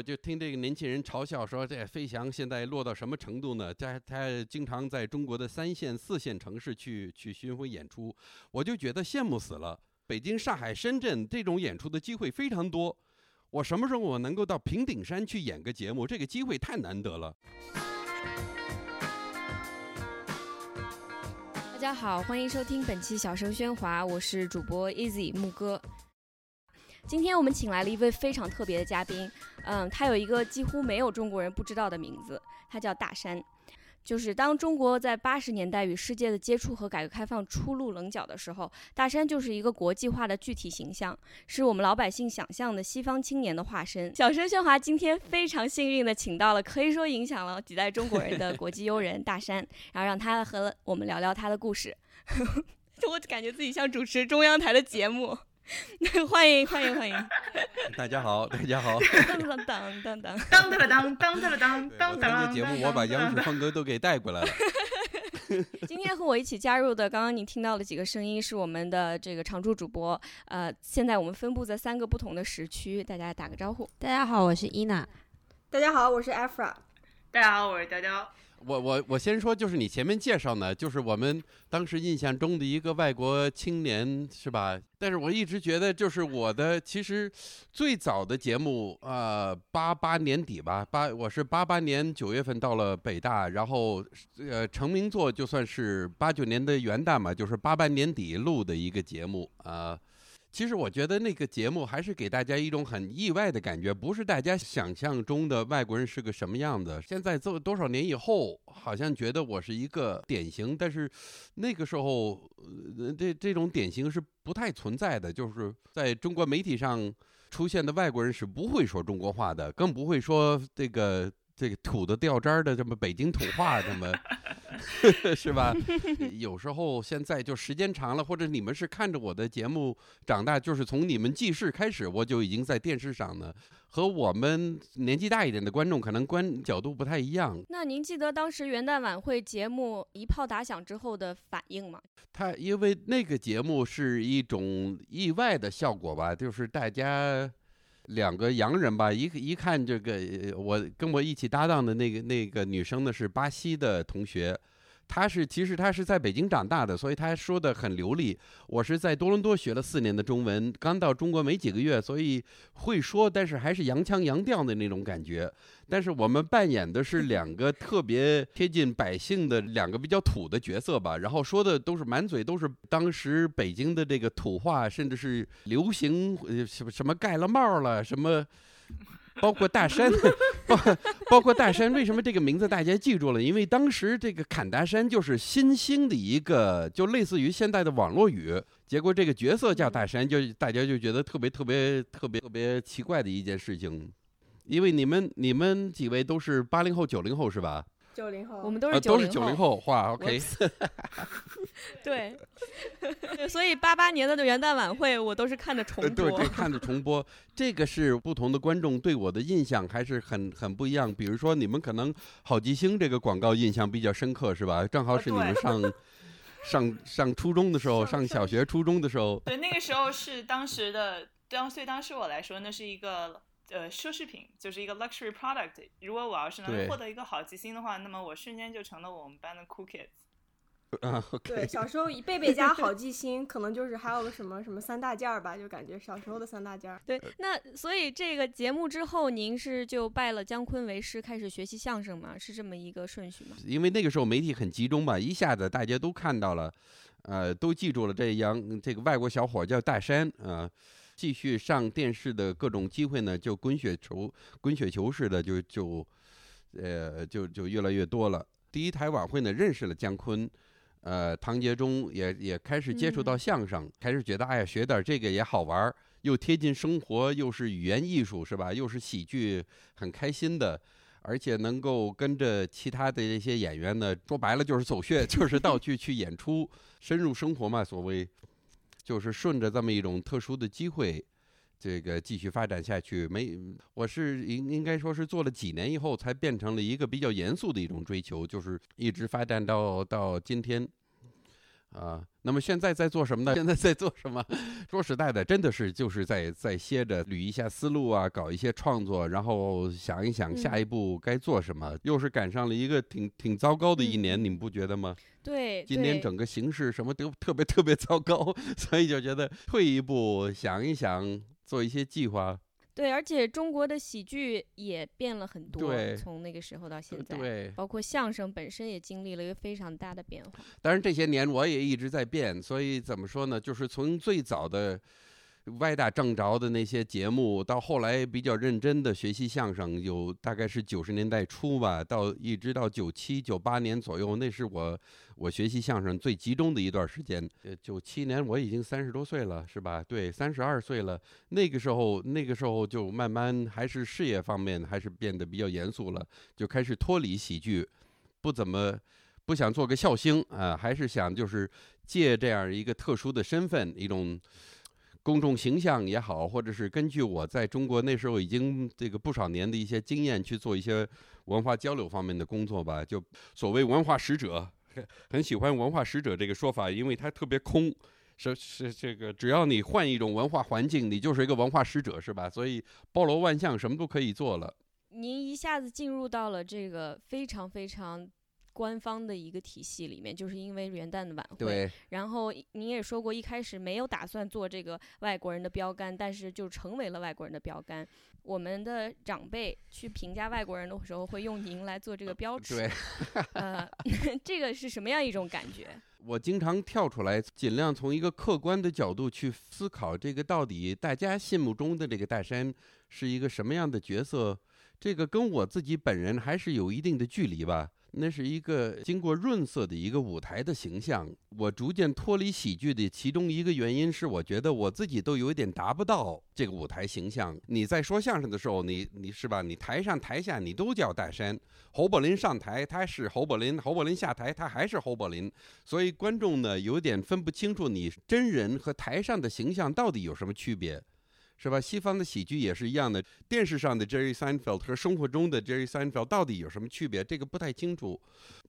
我就听这个年轻人嘲笑说，这飞翔现在落到什么程度呢？他他经常在中国的三线、四线城市去去巡回演出，我就觉得羡慕死了。北京、上海、深圳这种演出的机会非常多，我什么时候我能够到平顶山去演个节目？这个机会太难得了。大家好，欢迎收听本期《小声喧哗》，我是主播 Easy 木哥。今天我们请来了一位非常特别的嘉宾，嗯，他有一个几乎没有中国人不知道的名字，他叫大山。就是当中国在八十年代与世界的接触和改革开放初露棱角的时候，大山就是一个国际化的具体形象，是我们老百姓想象的西方青年的化身。小声喧哗今天非常幸运的请到了，可以说影响了几代中国人的国际优人大山，然后让他和我们聊聊他的故事。我感觉自己像主持中央台的节目。欢迎欢迎欢迎！大家好，大家好！当当当当当当当当当当当当当！这节目我把央视风格都给带过来了。今天和我一起加入的，刚刚你听到的几个声音是我们的这个常驻主播。呃，现在我们分布在三个不同的时区，大家打个招呼。大家好，我是伊娜。大家好，我是 Afra。大家好，我是雕雕。我我我先说，就是你前面介绍呢，就是我们当时印象中的一个外国青年，是吧？但是我一直觉得，就是我的其实最早的节目，呃，八八年底吧，八我是八八年九月份到了北大，然后呃成名作就算是八九年的元旦嘛，就是八八年底录的一个节目啊。其实我觉得那个节目还是给大家一种很意外的感觉，不是大家想象中的外国人是个什么样子。现在做多少年以后，好像觉得我是一个典型，但是那个时候，这这种典型是不太存在的。就是在中国媒体上出现的外国人是不会说中国话的，更不会说这个这个土的掉渣的这么北京土话这么。是吧？有时候现在就时间长了，或者你们是看着我的节目长大，就是从你们记事开始，我就已经在电视上呢。和我们年纪大一点的观众可能观角度不太一样。那您记得当时元旦晚会节目一炮打响之后的反应吗？他因为那个节目是一种意外的效果吧，就是大家。两个洋人吧，一一看这个，我跟我一起搭档的那个那个女生呢是巴西的同学。她是其实她是在北京长大的，所以她说的很流利。我是在多伦多学了四年的中文，刚到中国没几个月，所以会说，但是还是洋腔洋调的那种感觉。但是我们扮演的是 两个特别贴近百姓的两个比较土的角色吧，然后说的都是满嘴都是当时北京的这个土话，甚至是流行什么什么盖了帽了什么。包括大山，包包括大山，为什么这个名字大家记住了？因为当时这个侃大山就是新兴的一个，就类似于现在的网络语。结果这个角色叫大山，就大家就觉得特别特别特别特别奇怪的一件事情。因为你们你们几位都是八零后九零后是吧？九零后，我们都是都是九零后，话 OK。对，所以八八年的元旦晚会我都是看的重播，对对，看的重播。这个是不同的观众对我的印象还是很很不一样。比如说你们可能好记星这个广告印象比较深刻是吧？正好是你们上上上初中的时候，上小学初中的时候。对，那个时候是当时的，当对当时我来说，那是一个。呃，奢侈品就是一个 luxury product。如果我要是能获得一个好记星的话，那么我瞬间就成了我们班的 cool kids。啊，对，小时候贝贝家好记星，可能就是还有个什么什么三大件儿吧，就感觉小时候的三大件儿。对，那所以这个节目之后，您是就拜了姜昆为师，开始学习相声吗？是这么一个顺序吗？因为那个时候媒体很集中吧，一下子大家都看到了，呃，都记住了这杨这个外国小伙叫大山啊。继续上电视的各种机会呢，就滚雪球、滚雪球似的，就就，呃，就就越来越多了。第一台晚会呢，认识了姜昆，呃，唐杰忠也也开始接触到相声，开始觉得哎呀，学点这个也好玩，又贴近生活，又是语言艺术是吧？又是喜剧，很开心的，而且能够跟着其他的这些演员呢，说白了就是走穴，就是到去去演出，深入生活嘛，所谓。就是顺着这么一种特殊的机会，这个继续发展下去。没，我是应应该说是做了几年以后，才变成了一个比较严肃的一种追求，就是一直发展到到今天。啊。那么现在在做什么呢？现在在做什么？说实在的，真的是就是在在歇着捋一下思路啊，搞一些创作，然后想一想下一步该做什么。又是赶上了一个挺挺糟糕的一年，你们不觉得吗？对，今年整个形势什么都特别特别糟糕，所以就觉得退一步想一想，做一些计划。对，而且中国的喜剧也变了很多，从那个时候到现在，对，包括相声本身也经历了一个非常大的变化。当然这些年我也一直在变，所以怎么说呢？就是从最早的。歪打正着的那些节目，到后来比较认真的学习相声，有大概是九十年代初吧，到一直到九七九八年左右，那是我我学习相声最集中的一段时间。呃，九七年我已经三十多岁了，是吧？对，三十二岁了。那个时候，那个时候就慢慢还是事业方面还是变得比较严肃了，就开始脱离喜剧，不怎么不想做个笑星啊，还是想就是借这样一个特殊的身份，一种。公众形象也好，或者是根据我在中国那时候已经这个不少年的一些经验去做一些文化交流方面的工作吧，就所谓文化使者，很喜欢文化使者这个说法，因为它特别空，是是这个只要你换一种文化环境，你就是一个文化使者，是吧？所以包罗万象，什么都可以做了。您一下子进入到了这个非常非常。官方的一个体系里面，就是因为元旦的晚会。对。然后你也说过，一开始没有打算做这个外国人的标杆，但是就成为了外国人的标杆。我们的长辈去评价外国人的时候，会用您来做这个标尺。对。呃，这个是什么样一种感觉？我经常跳出来，尽量从一个客观的角度去思考，这个到底大家心目中的这个大山是一个什么样的角色？这个跟我自己本人还是有一定的距离吧。那是一个经过润色的一个舞台的形象。我逐渐脱离喜剧的其中一个原因是，我觉得我自己都有点达不到这个舞台形象。你在说相声的时候，你你是吧？你台上台下你都叫大山。侯宝林上台，他是侯宝林；侯宝林下台，他还是侯宝林。所以观众呢，有点分不清楚你真人和台上的形象到底有什么区别。是吧？西方的喜剧也是一样的。电视上的 Jerry Seinfeld 和生活中的 Jerry Seinfeld 到底有什么区别？这个不太清楚。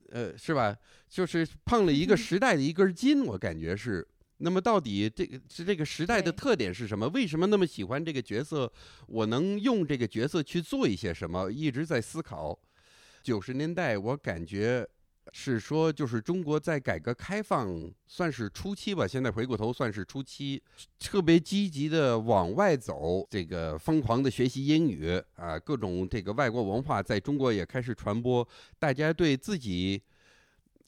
呃，是吧？就是碰了一个时代的一根筋，我感觉是。那么到底这个是这个时代的特点是什么？为什么那么喜欢这个角色？我能用这个角色去做一些什么？一直在思考。九十年代，我感觉。是说，就是中国在改革开放算是初期吧，现在回过头算是初期，特别积极的往外走，这个疯狂的学习英语啊，各种这个外国文化在中国也开始传播，大家对自己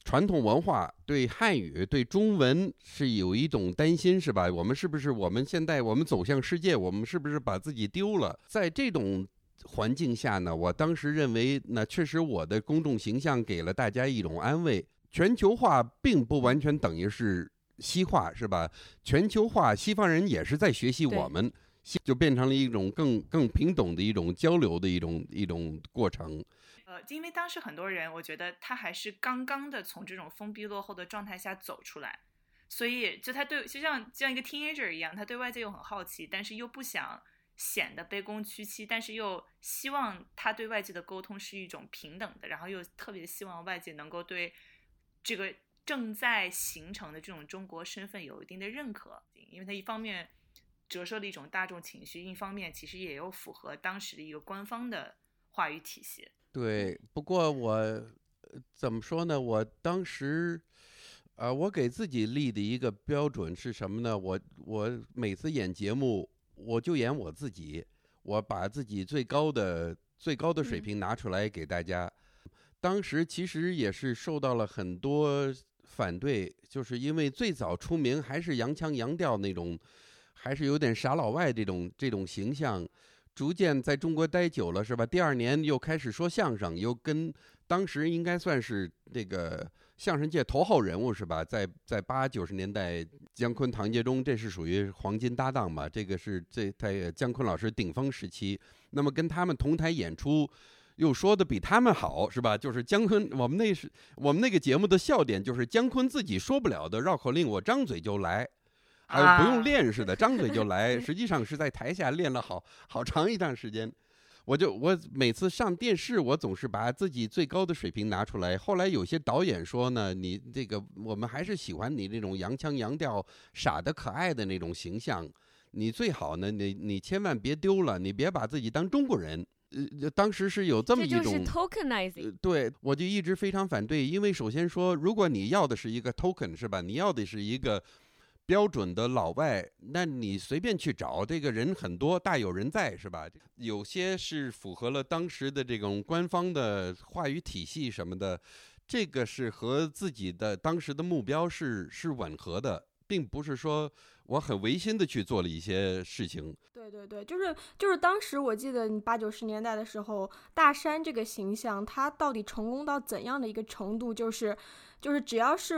传统文化、对汉语、对中文是有一种担心，是吧？我们是不是我们现在我们走向世界，我们是不是把自己丢了？在这种。环境下呢，我当时认为，那确实我的公众形象给了大家一种安慰。全球化并不完全等于是西化，是吧？全球化，西方人也是在学习我们，就变成了一种更更平等的一种交流的一种一种过程。呃，因为当时很多人，我觉得他还是刚刚的从这种封闭落后的状态下走出来，所以就他对就像就像一个 teenager 一样，他对外界又很好奇，但是又不想。显得卑躬屈膝，但是又希望他对外界的沟通是一种平等的，然后又特别希望外界能够对这个正在形成的这种中国身份有一定的认可，因为他一方面折射了一种大众情绪，另一方面其实也有符合当时的一个官方的话语体系。对，不过我怎么说呢？我当时，呃，我给自己立的一个标准是什么呢？我我每次演节目。我就演我自己，我把自己最高的最高的水平拿出来给大家。当时其实也是受到了很多反对，就是因为最早出名还是洋腔洋调那种，还是有点傻老外这种这种形象。逐渐在中国待久了，是吧？第二年又开始说相声，又跟当时应该算是这个。相声界头号人物是吧？在在八九十年代，姜昆、唐杰忠，这是属于黄金搭档嘛？这个是这在姜昆老师顶峰时期。那么跟他们同台演出，又说的比他们好是吧？就是姜昆，我们那是我们那个节目的笑点，就是姜昆自己说不了的绕口令，我张嘴就来，还不用练似的，张嘴就来。实际上是在台下练了好好长一段时间。我就我每次上电视，我总是把自己最高的水平拿出来。后来有些导演说呢，你这个我们还是喜欢你那种洋腔洋调、傻的可爱的那种形象。你最好呢，你你千万别丢了，你别把自己当中国人。呃，当时是有这么一种，这就是 tokenizing。对，我就一直非常反对，因为首先说，如果你要的是一个 token 是吧？你要的是一个标准的老外，那你随便去找，这个人很多，大有人在是吧？有些是符合了当时的这种官方的话语体系什么的，这个是和自己的当时的目标是是吻合的，并不是说。我很违心的去做了一些事情。对对对，就是就是当时我记得你八九十年代的时候，大山这个形象，他到底成功到怎样的一个程度？就是就是只要是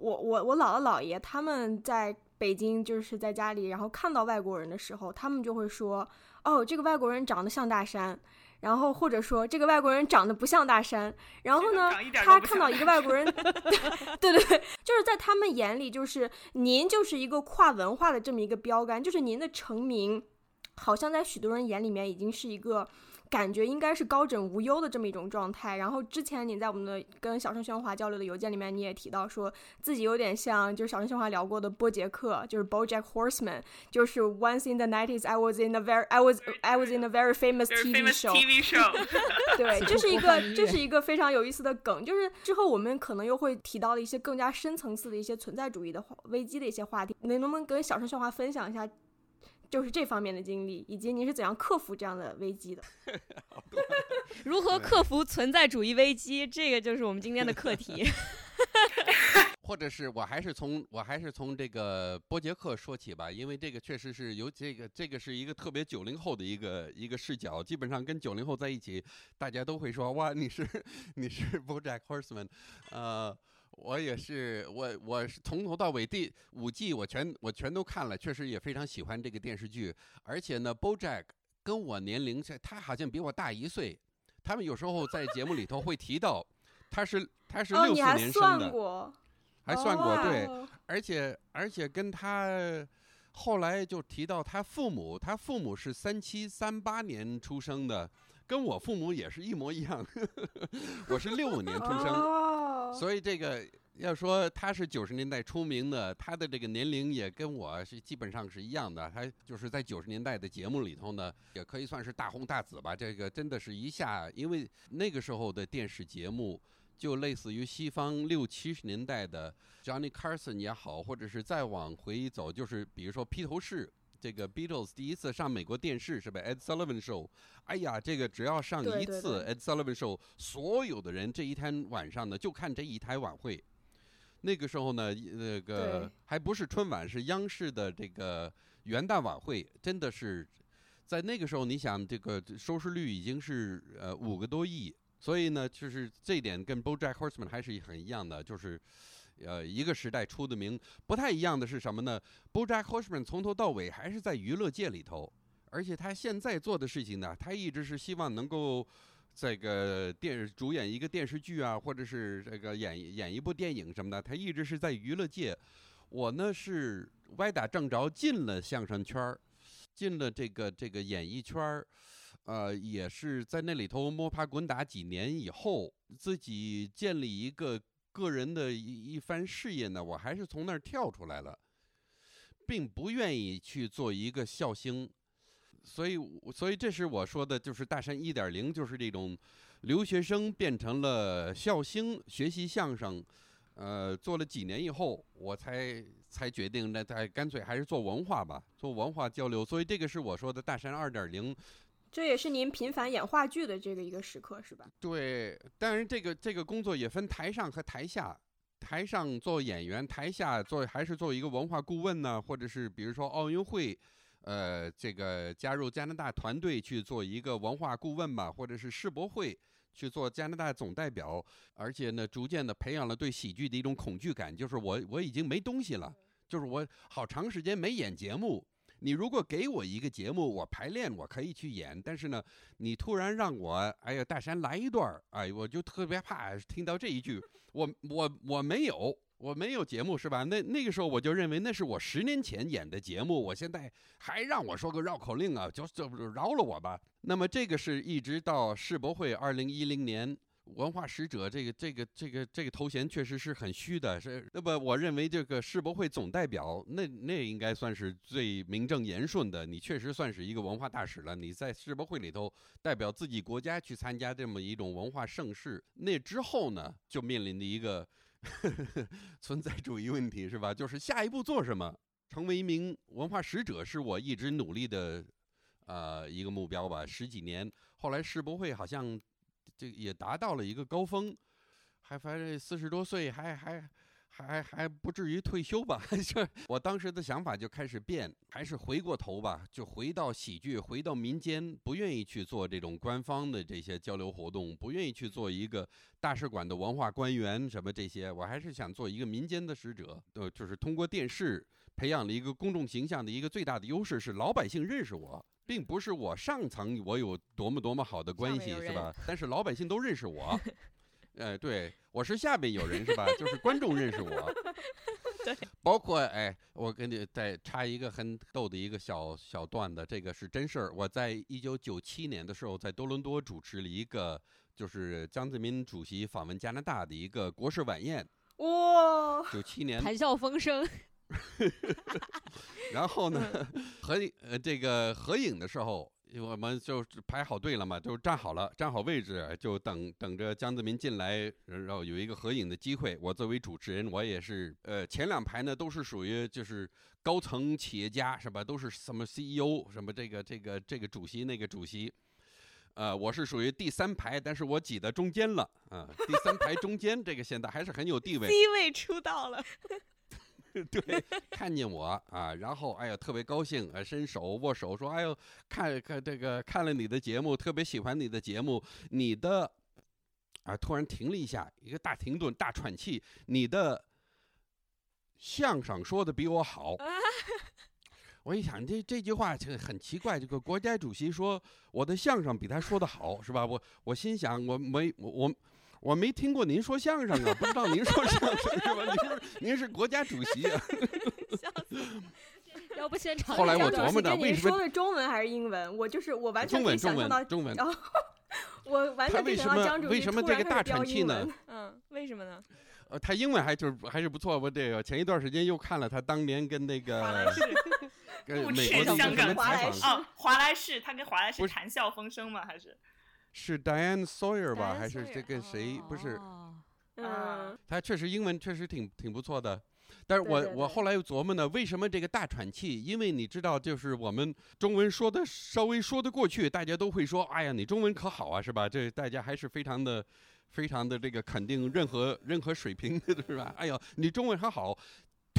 我我我姥姥姥爷他们在北京，就是在家里，然后看到外国人的时候，他们就会说：“哦，这个外国人长得像大山。”然后或者说这个外国人长得不像大山，然后呢，他看到一个外国人，对对对，就是在他们眼里，就是您就是一个跨文化的这么一个标杆，就是您的成名，好像在许多人眼里面已经是一个。感觉应该是高枕无忧的这么一种状态。然后之前你在我们的跟小声喧哗交流的邮件里面，你也提到说自己有点像就是小声喧哗聊过的波杰克，就是 BoJack Horseman，就是 Once in the nineties I was in a very I was I was in a very famous TV show。TV show。对，这是一个这是一个非常有意思的梗。就是之后我们可能又会提到的一些更加深层次的一些存在主义的危机的一些话题。你能不能跟小声喧哗分享一下？就是这方面的经历，以及您是怎样克服这样的危机的？如何克服存在主义危机？这个就是我们今天的课题。或者是我还是从我还是从这个波杰克说起吧，因为这个确实是有这个这个是一个特别九零后的一个一个视角，基本上跟九零后在一起，大家都会说哇，你是 你是 BoJack Horseman，呃。我也是，我我是从头到尾第五季我全我全都看了，确实也非常喜欢这个电视剧。而且呢，BoJack 跟我年龄，他好像比我大一岁。他们有时候在节目里头会提到，他是他是六四年生的，还算过对。而且而且跟他后来就提到他父母，他父母是三七三八年出生的。跟我父母也是一模一样，我是六五年出生，所以这个要说他是九十年代出名的，他的这个年龄也跟我是基本上是一样的。他就是在九十年代的节目里头呢，也可以算是大红大紫吧。这个真的是一下，因为那个时候的电视节目就类似于西方六七十年代的 Johnny Carson 也好，或者是再往回走，就是比如说披头士。这个 Beatles 第一次上美国电视是吧？Ed Sullivan Show，哎呀，这个只要上一次 Ed Sullivan Show，所有的人这一天晚上呢就看这一台晚会。那个时候呢，那个还不是春晚，是央视的这个元旦晚会，真的是在那个时候，你想这个收视率已经是呃五个多亿，所以呢，就是这一点跟 BoJack Horseman 还是很一样的，就是。呃，一个时代出的名不太一样的是什么呢？BoJack Horseman 从头到尾还是在娱乐界里头，而且他现在做的事情呢，他一直是希望能够这个电主演一个电视剧啊，或者是这个演演一部电影什么的，他一直是在娱乐界。我呢是歪打正着进了相声圈儿，进了这个这个演艺圈儿，呃，也是在那里头摸爬滚打几年以后，自己建立一个。个人的一一番事业呢，我还是从那儿跳出来了，并不愿意去做一个笑星，所以，所以这是我说的，就是大山一点零，就是这种留学生变成了笑星，学习相声，呃，做了几年以后，我才才决定，那再干脆还是做文化吧，做文化交流。所以这个是我说的大山二点零。这也是您频繁演话剧的这个一个时刻，是吧？对，当然这个这个工作也分台上和台下，台上做演员，台下做还是做一个文化顾问呢，或者是比如说奥运会，呃，这个加入加拿大团队去做一个文化顾问吧，或者是世博会去做加拿大总代表，而且呢，逐渐的培养了对喜剧的一种恐惧感，就是我我已经没东西了，就是我好长时间没演节目。你如果给我一个节目，我排练我可以去演，但是呢，你突然让我，哎呀，大山来一段，哎，我就特别怕听到这一句，我我我没有，我没有节目是吧？那那个时候我就认为那是我十年前演的节目，我现在还让我说个绕口令啊，就就饶了我吧。那么这个是一直到世博会二零一零年。文化使者这个这个这个这个头衔确实是很虚的，是那么我认为这个世博会总代表，那那应该算是最名正言顺的。你确实算是一个文化大使了，你在世博会里头代表自己国家去参加这么一种文化盛事。那之后呢，就面临的一个 存在主义问题，是吧？就是下一步做什么？成为一名文化使者是我一直努力的，呃，一个目标吧。十几年，后来世博会好像。这也达到了一个高峰，还反正四十多岁还还还还不至于退休吧？就我当时的想法就开始变，还是回过头吧，就回到喜剧，回到民间，不愿意去做这种官方的这些交流活动，不愿意去做一个大使馆的文化官员什么这些，我还是想做一个民间的使者。呃，就是通过电视培养了一个公众形象的一个最大的优势是老百姓认识我。并不是我上层我有多么多么好的关系是吧？但是老百姓都认识我，哎，对我是下边有人是吧？就是观众认识我，对，包括哎，我跟你再插一个很逗的一个小小段子，这个是真事儿。我在一九九七年的时候，在多伦多主持了一个就是江泽民主席访问加拿大的一个国事晚宴。哇，九七年谈笑风生。然后呢，合呃这个合影的时候，我们就排好队了嘛，就站好了，站好位置，就等等着江泽民进来，然后有一个合影的机会。我作为主持人，我也是呃前两排呢都是属于就是高层企业家是吧？都是什么 CEO 什么这个这个这个主席那个主席，呃我是属于第三排，但是我挤在中间了啊，第三排中间这个现在还是很有地位，C 位出道了。对，看见我啊，然后哎呀，特别高兴，啊，伸手握手，说哎呦，看看这个看了你的节目，特别喜欢你的节目，你的啊，突然停了一下，一个大停顿，大喘气，你的相声说的比我好。我一想，这这句话就很奇怪，这个国家主席说我的相声比他说的好，是吧？我我心想，我没我。我没听过您说相声啊，不知道您说相声是吧？您是您是国家主席啊？笑死！要不现场？后来我琢磨着，为什么说的中文还是英文？我就是我完全可以想象到中文。我完全可以想到江主席突然大喘气呢？嗯，为什么呢？呃，他英文还就是还是不错。我这个前一段时间又看了他当年跟那个跟美国香港采访啊，华莱士，他跟华莱士谈笑风生吗？还是？是 Diane Sawyer 吧？还是这个谁？不是，嗯，他确实英文确实挺挺不错的。但是我我后来又琢磨呢，为什么这个大喘气？因为你知道，就是我们中文说的稍微说得过去，大家都会说：“哎呀，你中文可好啊，是吧？”这大家还是非常的、非常的这个肯定任何任何水平的，是吧？哎呦，你中文还好。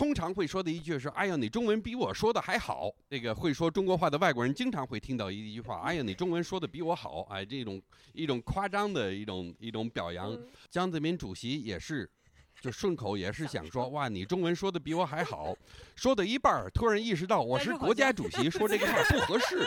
通常会说的一句是：“哎呀，你中文比我说的还好。”这个会说中国话的外国人经常会听到一句话：“哎呀，你中文说的比我好。”哎，这种一种夸张的一种一种表扬。江泽民主席也是，就顺口也是想说：“哇，你中文说的比我还好。”说到一半儿，突然意识到我是国家主席，说这个话不合适。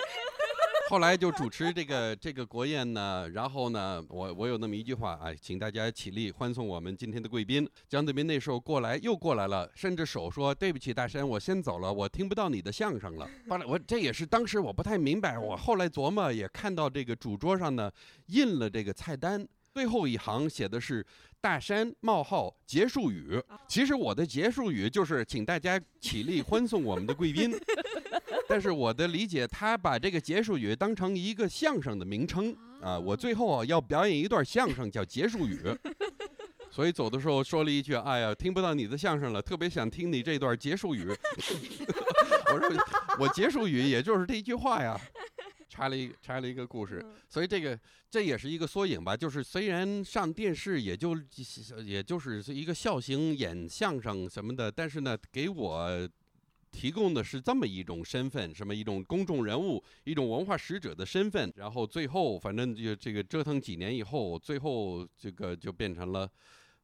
后来就主持这个这个国宴呢，然后呢，我我有那么一句话啊，请大家起立欢送我们今天的贵宾江泽民。那时候过来又过来了，伸着手说：“对不起，大山，我先走了，我听不到你的相声了。”后来我这也是当时我不太明白，我后来琢磨也看到这个主桌上呢印了这个菜单，最后一行写的是“大山冒号结束语”。其实我的结束语就是请大家起立欢送我们的贵宾。但是我的理解，他把这个结束语当成一个相声的名称啊，我最后啊要表演一段相声叫结束语，所以走的时候说了一句：“哎呀，听不到你的相声了，特别想听你这段结束语。”我说我结束语也就是这一句话呀，插了一插了一个故事，所以这个这也是一个缩影吧，就是虽然上电视也就也就是一个笑星演相声什么的，但是呢，给我。提供的是这么一种身份，什么一种公众人物，一种文化使者的身份。然后最后，反正就这个折腾几年以后，最后这个就变成了，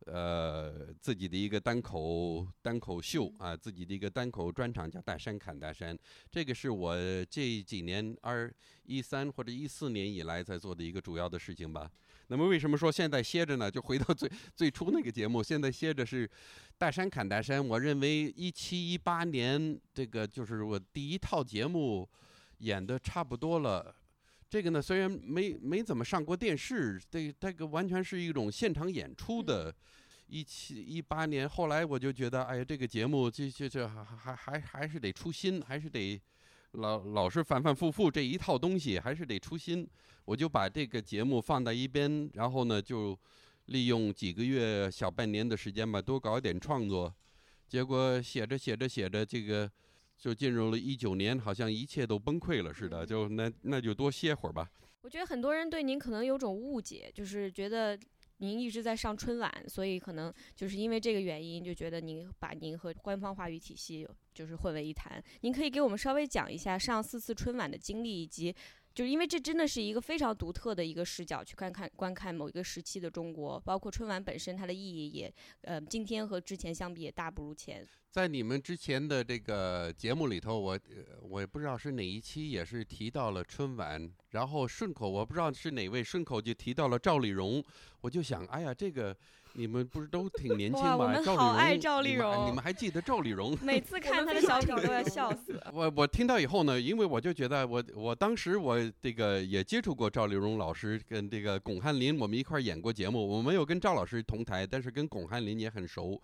呃，自己的一个单口单口秀啊，自己的一个单口专场叫《大山侃大山》，这个是我这几年二一三或者一四年以来在做的一个主要的事情吧。那么为什么说现在歇着呢？就回到最 最初那个节目，现在歇着是《大山侃大山》。我认为一七一八年这个就是我第一套节目演的差不多了。这个呢，虽然没没怎么上过电视，这这个完全是一种现场演出的。一七一八年，后来我就觉得，哎呀，这个节目这这这还还还还是得出新，还是得老老是反反复复这一套东西，还是得出新。我就把这个节目放在一边，然后呢，就利用几个月小半年的时间吧，多搞一点创作。结果写着写着写着，这个。就进入了一九年，好像一切都崩溃了似的。就那那就多歇会儿吧。我觉得很多人对您可能有种误解，就是觉得您一直在上春晚，所以可能就是因为这个原因，就觉得您把您和官方话语体系就是混为一谈。您可以给我们稍微讲一下上四次春晚的经历，以及就是因为这真的是一个非常独特的一个视角去看看观看某一个时期的中国，包括春晚本身它的意义也呃今天和之前相比也大不如前。在你们之前的这个节目里头，我我也不知道是哪一期，也是提到了春晚，然后顺口我不知道是哪位顺口就提到了赵丽蓉，我就想，哎呀，这个你们不是都挺年轻吗？我们好爱赵丽蓉，你们还记得赵丽蓉？每次看她的小品都要笑死。我我听到以后呢，因为我就觉得我我当时我这个也接触过赵丽蓉老师，跟这个巩汉林我们一块演过节目，我没有跟赵老师同台，但是跟巩汉林也很熟。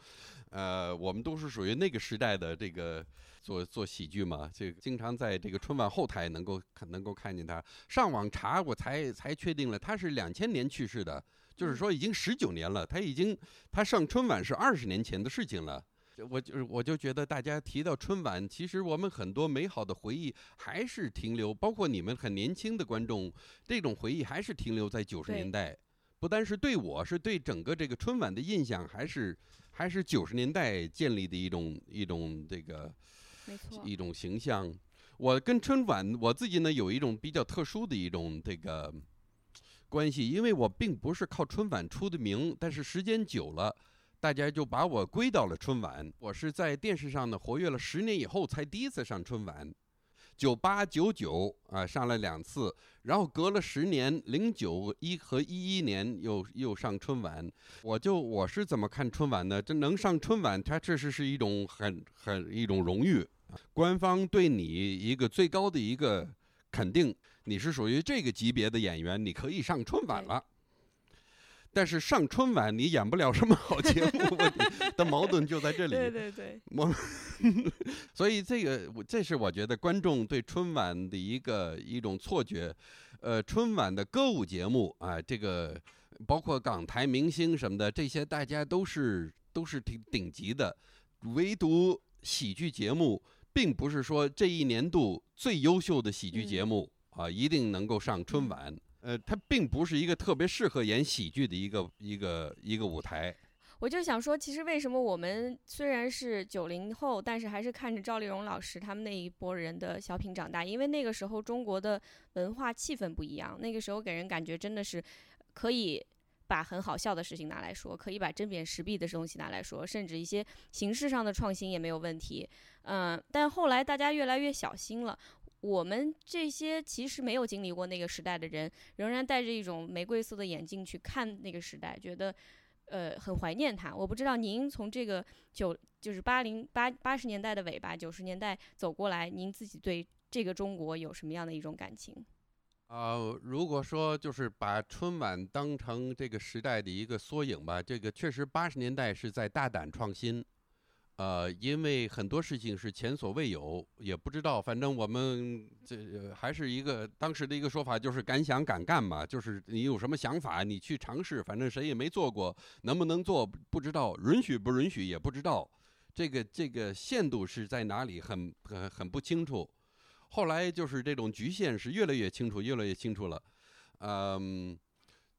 呃，我们都是属于那个时代的这个做做喜剧嘛，这经常在这个春晚后台能够看能够看见他。上网查，我才才确定了，他是两千年去世的，就是说已经十九年了。他已经他上春晚是二十年前的事情了。我就是我就觉得大家提到春晚，其实我们很多美好的回忆还是停留，包括你们很年轻的观众，这种回忆还是停留在九十年代。不单是对我，是对整个这个春晚的印象还是。还是九十年代建立的一种一种这个，没错，一种形象。我跟春晚我自己呢有一种比较特殊的一种这个关系，因为我并不是靠春晚出的名，但是时间久了，大家就把我归到了春晚。我是在电视上呢活跃了十年以后，才第一次上春晚。九八九九啊，上了两次，然后隔了十年，零九一和一一年又又上春晚。我就我是怎么看春晚呢？这能上春晚，它确实是一种很很一种荣誉，官方对你一个最高的一个肯定，你是属于这个级别的演员，你可以上春晚了。但是上春晚你演不了什么好节目，的矛盾就在这里。对对对，我，所以这个这是我觉得观众对春晚的一个一种错觉。呃，春晚的歌舞节目啊，这个包括港台明星什么的，这些大家都是都是挺顶级的。唯独喜剧节目，并不是说这一年度最优秀的喜剧节目啊，一定能够上春晚。呃，它并不是一个特别适合演喜剧的一个一个一个舞台。我就想说，其实为什么我们虽然是九零后，但是还是看着赵丽蓉老师他们那一波人的小品长大？因为那个时候中国的文化气氛不一样，那个时候给人感觉真的是可以把很好笑的事情拿来说，可以把针砭时弊的东西拿来说，甚至一些形式上的创新也没有问题。嗯，但后来大家越来越小心了。我们这些其实没有经历过那个时代的人，仍然戴着一种玫瑰色的眼镜去看那个时代，觉得，呃，很怀念它。我不知道您从这个九就是八零八八十年代的尾巴，九十年代走过来，您自己对这个中国有什么样的一种感情？呃，如果说就是把春晚当成这个时代的一个缩影吧，这个确实八十年代是在大胆创新。呃，因为很多事情是前所未有，也不知道。反正我们这还是一个当时的一个说法，就是敢想敢干嘛。就是你有什么想法，你去尝试。反正谁也没做过，能不能做不知道，允许不允许也不知道。这个这个限度是在哪里，很很很不清楚。后来就是这种局限是越来越清楚，越来越清楚了。嗯，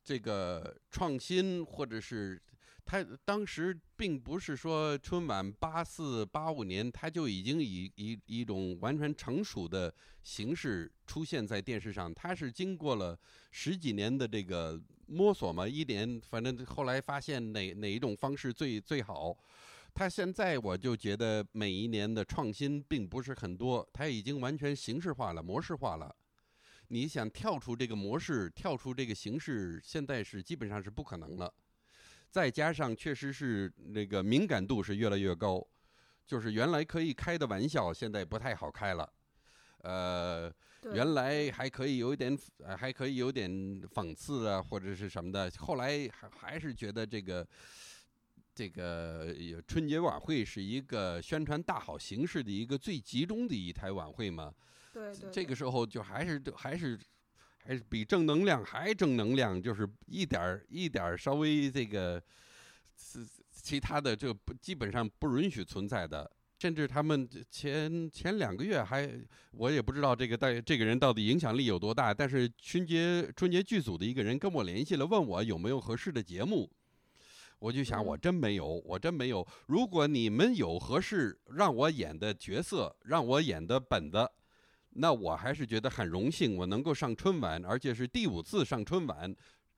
这个创新或者是。他当时并不是说春晚八四八五年他就已经以一一种完全成熟的形式出现在电视上，他是经过了十几年的这个摸索嘛，一点反正后来发现哪哪一种方式最最好。他现在我就觉得每一年的创新并不是很多，他已经完全形式化了、模式化了。你想跳出这个模式、跳出这个形式，现在是基本上是不可能了。再加上确实是那个敏感度是越来越高，就是原来可以开的玩笑，现在不太好开了。呃，原来还可以有一点，呃还可以有点讽刺啊，或者是什么的。后来还还是觉得这个这个呃春节晚会是一个宣传大好形势的一个最集中的一台晚会嘛。对对，这个时候就还是还是还是比正能量还正能量，就是一点儿一点儿稍微这个是其他的就不基本上不允许存在的。甚至他们前前两个月还，我也不知道这个带这个人到底影响力有多大，但是春节春节剧组的一个人跟我联系了，问我有没有合适的节目。我就想，嗯我真没有，我真没有。如果你们有合适让我演的角色，让我演的本子，那我还是觉得很荣幸，我能够上春晚，而且是第五次上春晚。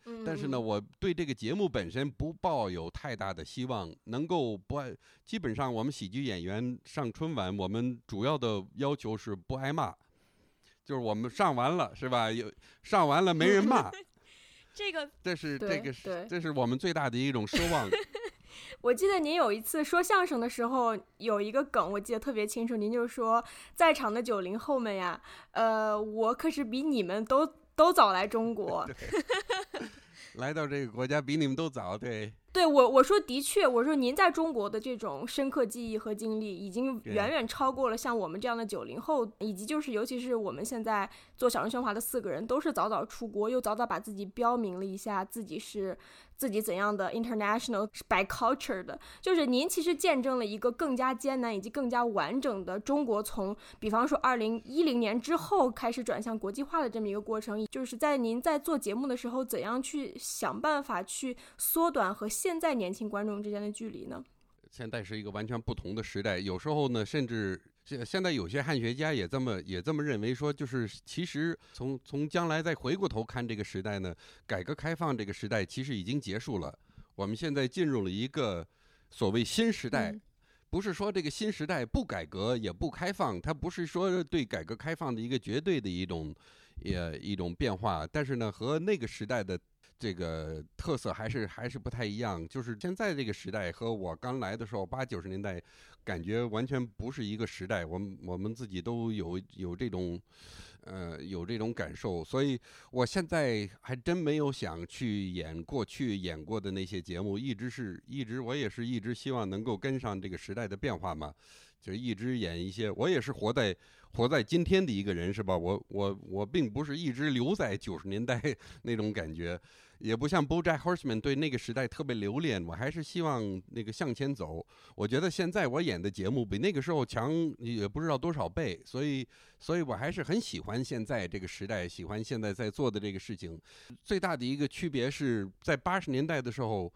嗯，但是呢，嗯我对这个节目本身不抱有太大的希望，能够不挨。基本上，我们喜剧演员上春晚，我们主要的要求是不挨骂，就是我们上完了是吧？有上完了没人骂，这个这是这个是这是我们最大的一种奢望。我记得您有一次说相声的时候，有一个梗，我记得特别清楚。您就说，在场的九零后们呀，呃，我可是比你们都都早来中国。来到这个国家比你们都早，对。对我我说的确，我说您在中国的这种深刻记忆和经历，已经远远超过了像我们这样的九零后，以及就是尤其是我们现在做小人喧哗的四个人，都是早早出国，又早早把自己标明了一下自己是自己怎样的 international by culture 的，就是您其实见证了一个更加艰难以及更加完整的中国从，比方说二零一零年之后开始转向国际化的这么一个过程，就是在您在做节目的时候，怎样去想办法去缩短和现在年轻观众之间的距离呢？现在是一个完全不同的时代，有时候呢，甚至现现在有些汉学家也这么也这么认为，说就是其实从从将来再回过头看这个时代呢，改革开放这个时代其实已经结束了，我们现在进入了一个所谓新时代。嗯不是说这个新时代不改革也不开放，它不是说对改革开放的一个绝对的一种，呃一种变化，但是呢，和那个时代的这个特色还是还是不太一样。就是现在这个时代和我刚来的时候八九十年代，感觉完全不是一个时代。我们我们自己都有有这种，呃，有这种感受。所以我现在还真没有想去演过去演过的那些节目，一直是一直我也是一直希望能够跟上这个时代的变化嘛，就一直演一些。我也是活在活在今天的一个人是吧？我我我并不是一直留在九十年代 那种感觉。也不像 BoJack Horseman 对那个时代特别留恋，我还是希望那个向前走。我觉得现在我演的节目比那个时候强，也不知道多少倍，所以，所以我还是很喜欢现在这个时代，喜欢现在在做的这个事情。最大的一个区别是在八十年代的时候，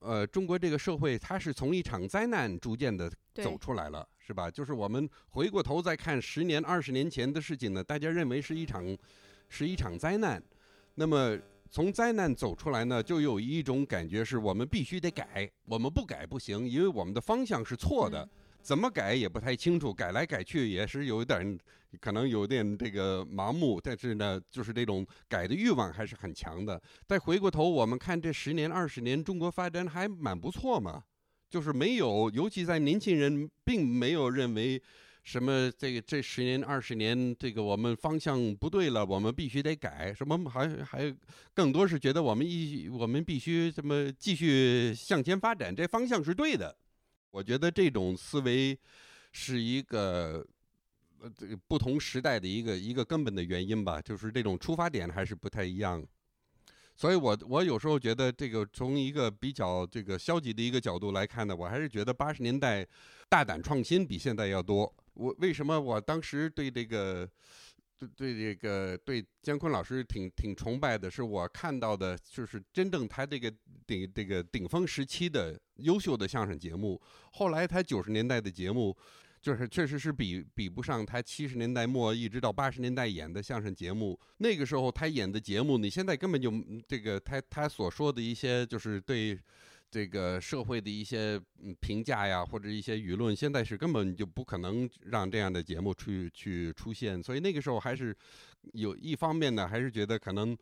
呃，中国这个社会它是从一场灾难逐渐的走出来了，是吧？就是我们回过头再看十年、二十年前的事情呢，大家认为是一场是一场灾难，那么。从灾难走出来呢，就有一种感觉是我们必须得改，我们不改不行，因为我们的方向是错的，嗯怎么改也不太清楚，改来改去也是有点，可能有点这个盲目，但是呢，就是这种改的欲望还是很强的。再回过头，我们看这十年、二十年，中国发展还蛮不错嘛，就是没有，尤其在年轻人并没有认为。什么？这个这十年二十年，这个我们方向不对了，我们必须得改。什么还还更多是觉得我们一我们必须什么继续向前发展，这方向是对的。我觉得这种思维是一个呃这个不同时代的一个一个根本的原因吧，就是这种出发点还是不太一样。所以我我有时候觉得这个从一个比较这个消极的一个角度来看呢，我还是觉得八十年代大胆创新比现在要多。我为什么我当时对这个对对这个对姜昆老师挺挺崇拜的，是我看到的就是真正他这个顶这个顶峰时期的优秀的相声节目。后来他九十年代的节目，就是确实是比比不上他七十年代末一直到八十年代演的相声节目。那个时候他演的节目，你现在根本就这个他他所说的一些就是对这个社会的一些评价呀，或者一些舆论，现在是根本就不可能让这样的节目去去出现。所以那个时候还是有一方面呢，还是觉得可能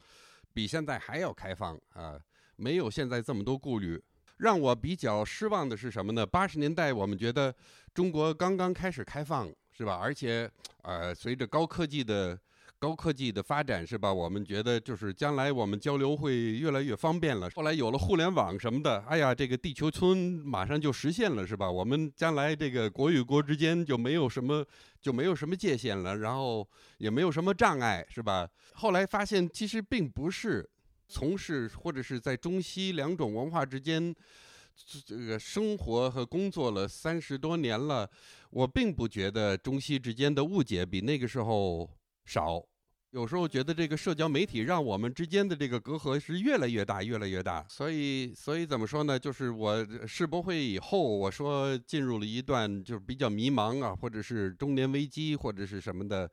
比现在还要开放啊，没有现在这么多顾虑。让我比较失望的是什么呢？八十年代我们觉得中国刚刚开始开放，是吧？而且，呃，随着高科技的高科技的发展，是吧？我们觉得就是将来我们交流会越来越方便了。后来有了互联网什么的，哎呀，这个地球村马上就实现了，是吧？我们将来这个国与国之间就没有什么就没有什么界限了，然后也没有什么障碍，是吧？后来发现其实并不是。从事或者是在中西两种文化之间，这个生活和工作了三十多年了，我并不觉得中西之间的误解比那个时候少。有时候觉得这个社交媒体让我们之间的这个隔阂是越来越大，越来越大。所以，所以怎么说呢？就是我世博会以后，我说进入了一段就是比较迷茫啊，或者是中年危机，或者是什么的。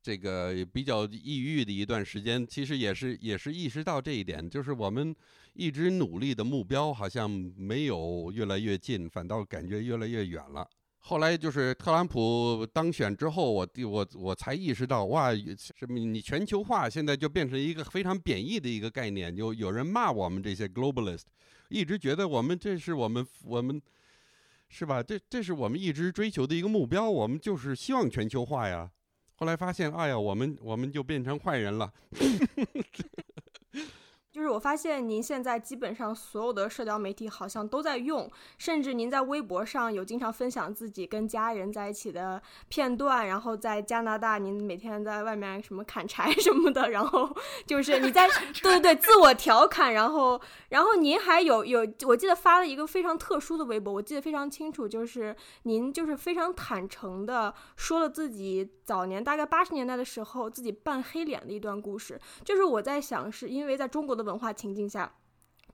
这个比较抑郁的一段时间，其实也是也是意识到这一点，就是我们一直努力的目标好像没有越来越近，反倒感觉越来越远了。后来就是特朗普当选之后，我我我才意识到，哇，什么你全球化现在就变成一个非常贬义的一个概念，有有人骂我们这些 globalist，一直觉得我们这是我们我们是吧？这这是我们一直追求的一个目标，我们就是希望全球化呀。后来发现，哎呀，我们我们就变成坏人了。就是我发现您现在基本上所有的社交媒体好像都在用，甚至您在微博上有经常分享自己跟家人在一起的片段，然后在加拿大您每天在外面什么砍柴 什么的，然后就是你在对对对自我调侃，然后然后您还有有我记得发了一个非常特殊的微博，我记得非常清楚，就是您就是非常坦诚的说了自己早年大概八十年代的时候自己扮黑脸的一段故事，就是我在想是因为在中国的。文化情境下，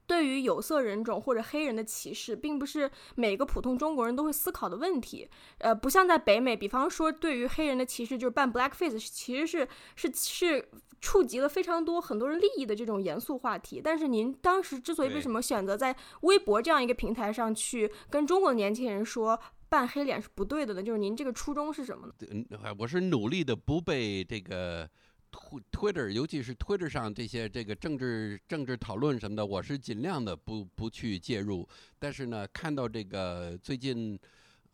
对于有色人种或者黑人的歧视，并不是每个普通中国人都会思考的问题。呃，不像在北美，比方说对于黑人的歧视，就是扮 blackface，其实是是是触及了非常多很多人利益的这种严肃话题。但是您当时之所以为什么选择在微博这样一个平台上去跟中国的年轻人说扮黑脸是不对的呢？就是您这个初衷是什么呢？嗯，我是努力的不被这个。Twitter，尤其是 Twitter 上这些这个政治政治讨论什么的，我是尽量的不不去介入。但是呢，看到这个最近，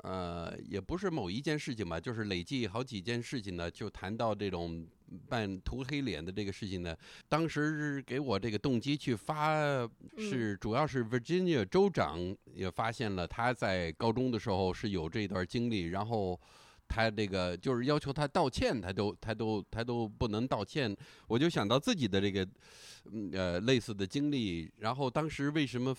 呃，也不是某一件事情吧，就是累计好几件事情呢，就谈到这种扮涂黑脸的这个事情呢。当时给我这个动机去发，是主要是 Virginia 州长也发现了他在高中的时候是有这段经历，然后。他这个就是要求他道歉，他都他都他都不能道歉。我就想到自己的这个，呃，类似的经历。然后当时为什么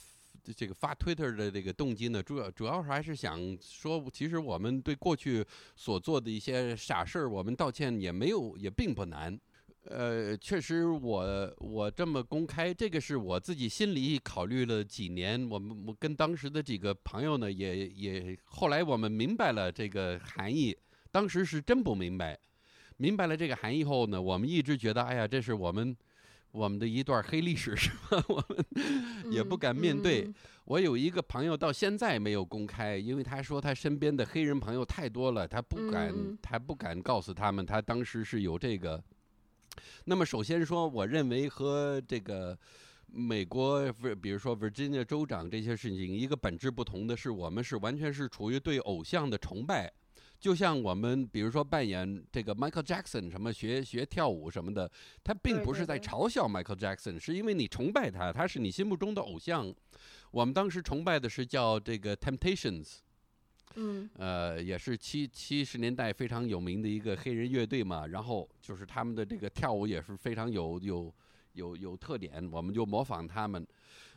这个发 Twitter 的这个动机呢？主要主要是还是想说，其实我们对过去所做的一些傻事儿，我们道歉也没有，也并不难。呃，确实，我我这么公开，这个是我自己心里考虑了几年。我们我跟当时的几个朋友呢，也也后来我们明白了这个含义。当时是真不明白，明白了这个含义后呢，我们一直觉得，哎呀，这是我们我们的一段黑历史，是吧？我们也不敢面对。我有一个朋友到现在没有公开，因为他说他身边的黑人朋友太多了，他不敢，他不敢告诉他们，他当时是有这个。那么，首先说，我认为和这个美国，比如说 Virginia 州长这些事情，一个本质不同的是，我们是完全是处于对偶像的崇拜，就像我们比如说扮演这个 Michael Jackson 什么学学跳舞什么的，他并不是在嘲笑 Michael Jackson，是因为你崇拜他，他是你心目中的偶像。我们当时崇拜的是叫这个 Temptations。嗯，呃，也是七七十年代非常有名的一个黑人乐队嘛，然后就是他们的这个跳舞也是非常有有有有特点，我们就模仿他们，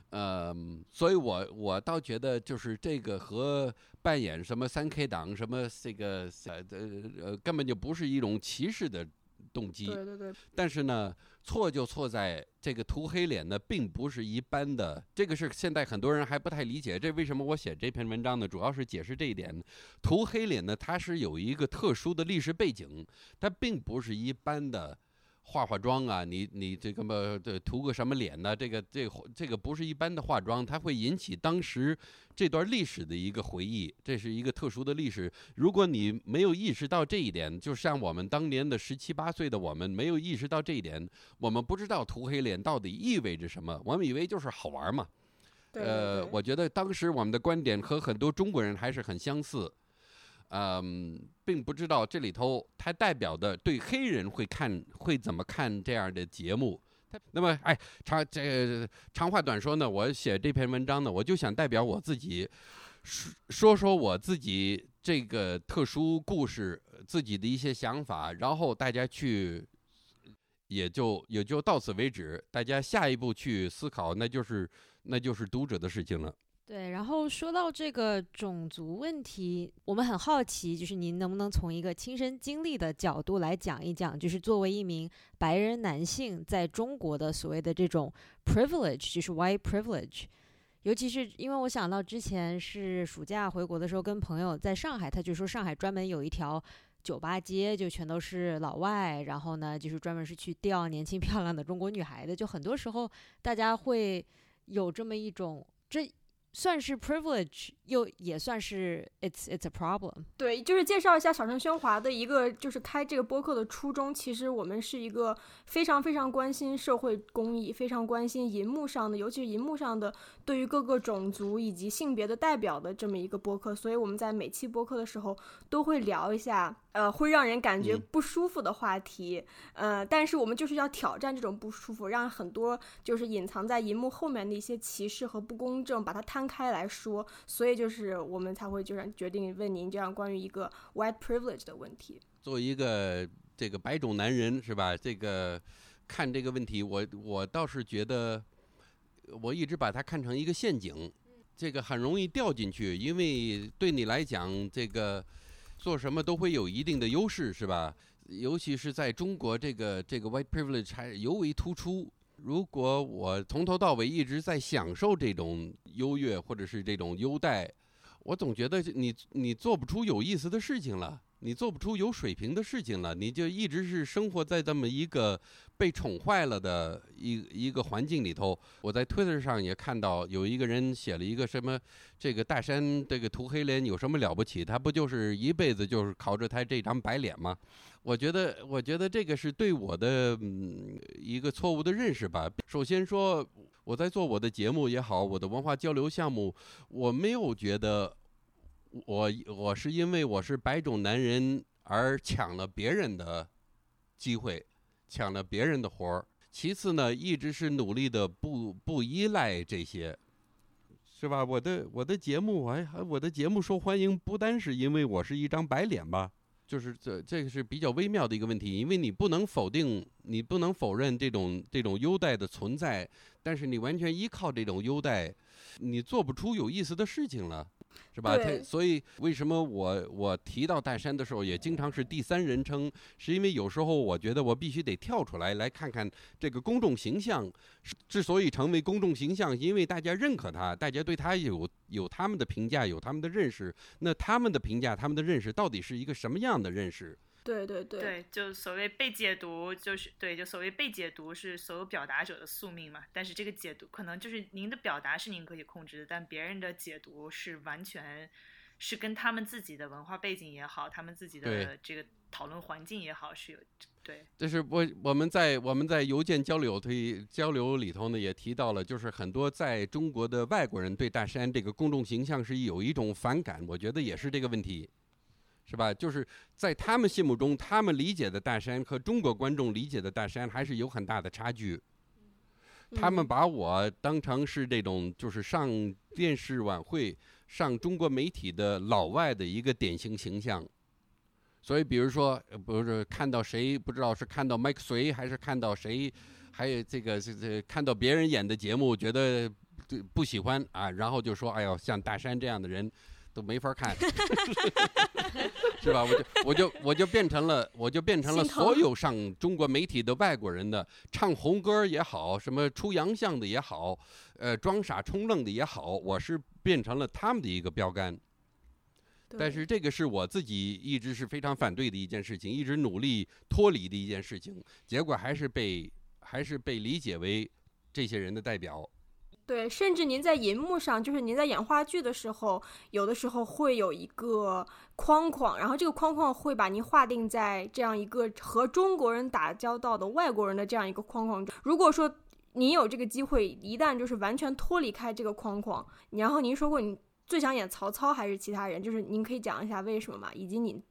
呃，所以我我倒觉得就是这个和扮演什么三 K 党什么这个呃呃根本就不是一种歧视的动机。对对对，但是呢，错就错在这个涂黑脸呢，并不是一般的，这个是现在很多人还不太理解。这为什么我写这篇文章呢？主要是解释这一点。涂黑脸呢，它是有一个特殊的历史背景，它并不是一般的。化化妆啊，你你这个么这涂个什么脸呢？这个这这个不是一般的化妆，它会引起当时这段历史的一个回忆，这是一个特殊的历史。如果你没有意识到这一点，就像我们当年的十七八岁的我们没有意识到这一点，我们不知道涂黑脸到底意味着什么，我们以为就是好玩嘛。呃，我觉得当时我们的观点和很多中国人还是很相似。嗯，并不知道这里头它代表的对黑人会看会怎么看这样的节目。那么，哎，长这长话短说呢，我写这篇文章呢，我就想代表我自己说说我自己这个特殊故事，自己的一些想法，然后大家去也就也就到此为止。大家下一步去思考，那就是那就是读者的事情了。对，然后说到这个种族问题，我们很好奇，就是您能不能从一个亲身经历的角度来讲一讲，就是作为一名白人男性在中国的所谓的这种 privilege，就是 white privilege，尤其是因为我想到之前是暑假回国的时候，跟朋友在上海，他就说上海专门有一条酒吧街，就全都是老外，然后呢，就是专门是去钓年轻 漂亮的中国女孩的，就很多时候大家会有这么一种这。算是 privilege，又也算是 it's it's a problem。对，就是介绍一下小声喧哗的一个，就是开这个播客的初衷。其实我们是一个非常非常关心社会公益，非常关心银幕上的，尤其是银幕上的对于各个种族以及性别的代表的这么一个播客。所以我们在每期播客的时候都会聊一下。呃，会让人感觉不舒服的话题，呃，但是我们就是要挑战这种不舒服，让很多就是隐藏在银幕后面的一些歧视和不公正，把它摊开来说，所以就是我们才会就是决定问您这样关于一个 white privilege 的问题。作为一个这个白种男人是吧？这个看这个问题，我我倒是觉得，我一直把它看成一个陷阱，这个很容易掉进去，因为对你来讲这个。做什么都会有一定的优势，是吧？尤其是在中国，这个这个 white privilege 还尤为突出。如果我从头到尾一直在享受这种优越或者是这种优待，我总觉得你你做不出有意思的事情了。你做不出有水平的事情了，你就一直是生活在这么一个被宠坏了的一一个环境里头。我在 Twitter 上也看到有一个人写了一个什么，这个大山这个涂黑脸有什么了不起？他不就是一辈子就是靠着他这张白脸吗？我觉得，我觉得这个是对我的嗯一个错误的认识吧。首先说，我在做我的节目也好，我的文化交流项目，我没有觉得。我我是因为我是白种男人而抢了别人的机会，抢了别人的活儿。其次呢，一直是努力的不不依赖这些，是吧？我的我的节目，哎，我的节目受欢迎，不单是因为我是一张白脸吧？就是这这个是比较微妙的一个问题，因为你不能否定，你不能否认这种这种优待的存在，但是你完全依靠这种优待，你做不出有意思的事情了。是吧？他所以为什么我我提到大山的时候也经常是第三人称？是因为有时候我觉得我必须得跳出来来看看这个公众形象，之所以成为公众形象，因为大家认可他，大家对他有有他们的评价，有他们的认识。那他们的评价，他们的认识到底是一个什么样的认识？对对对，对，就所谓被解读，就是对，就所谓被解读是所有表达者的宿命嘛。但是这个解读可能就是您的表达是您可以控制的，但别人的解读是完全是跟他们自己的文化背景也好，他们自己的这个讨论环境也好是有对。就是我我们在我们在邮件交流推交流里头呢也提到了，就是很多在中国的外国人对大山这个公众形象是有一种反感，我觉得也是这个问题。是吧？就是在他们心目中，他们理解的大山和中国观众理解的大山还是有很大的差距。他们把我当成是这种，就是上电视晚会、上中国媒体的老外的一个典型形象。所以，比如说，不是看到谁，不知道是看到麦克隋，还是看到谁，还有这个这这看到别人演的节目，觉得不喜欢啊，然后就说：“哎呦，像大山这样的人。”都没法看，是吧？我就我就我就变成了我就变成了所有上中国媒体的外国人的唱红歌也好，什么出洋相的也好，呃，装傻充愣的也好，我是变成了他们的一个标杆。但是这个是我自己一直是非常反对的一件事情，一直努力脱离的一件事情，结果还是被还是被理解为这些人的代表。对，甚至您在银幕上，就是您在演话剧的时候，有的时候会有一个框框，然后这个框框会把您划定在这样一个和中国人打交道的外国人的这样一个框框中。如果说您有这个机会，一旦就是完全脱离开这个框框，然后您说过你最想演曹操还是其他人，就是您可以讲一下为什么吗？以及你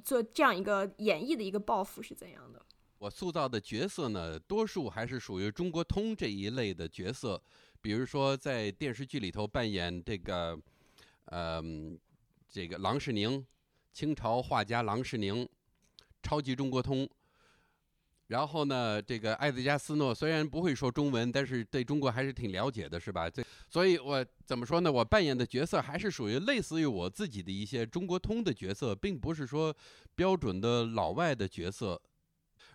做这样一个演绎的一个抱负是怎样的？我塑造的角色呢，多数还是属于中国通这一类的角色，比如说在电视剧里头扮演这个，嗯、这个郎世宁，清朝画家郎世宁，超级中国通。然后呢，这个艾德加斯诺虽然不会说中文，但是对中国还是挺了解的，是吧？这，所以我怎么说呢？我扮演的角色还是属于类似于我自己的一些中国通的角色，并不是说标准的老外的角色。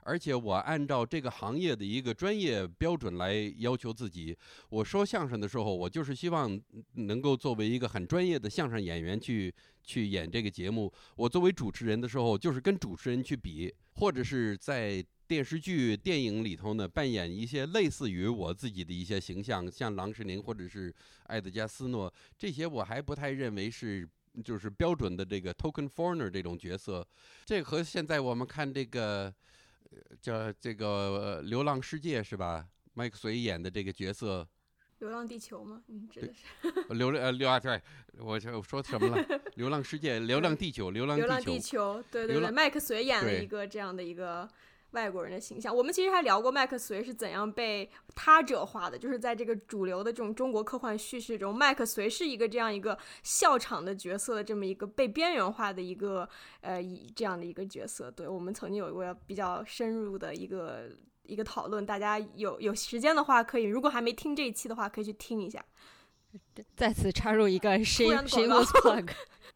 而且我按照这个行业的一个专业标准来要求自己。我说相声的时候，我就是希望能够作为一个很专业的相声演员去去演这个节目。我作为主持人的时候，就是跟主持人去比，或者是在电视剧、电影里头呢扮演一些类似于我自己的一些形象，像郎世宁或者是艾德加斯诺这些，我还不太认为是。就是标准的这个 token foreigner 这种角色，这和现在我们看这个叫这个呃《流浪世界》是吧？麦克隋演的这个角色，《流浪地球》吗？嗯，指的是流浪呃流啊对，我这我说什么了？《流浪世界》《流浪地球》《流《浪流浪地球地》球》，对对对，麦克隋演了一个这样的一个外国人的形象。我们其实还聊过麦克隋是怎样被他者化的，就是在这个主流的这种中国科幻叙事中，麦克隋是一个这样一个笑场的角色的这么一个被边缘化的一个呃以这样的一个角色。对我们曾经有过比较深入的一个。一个讨论，大家有有时间的话，可以如果还没听这一期的话，可以去听一下。再次插入一个然 shame 的 plug，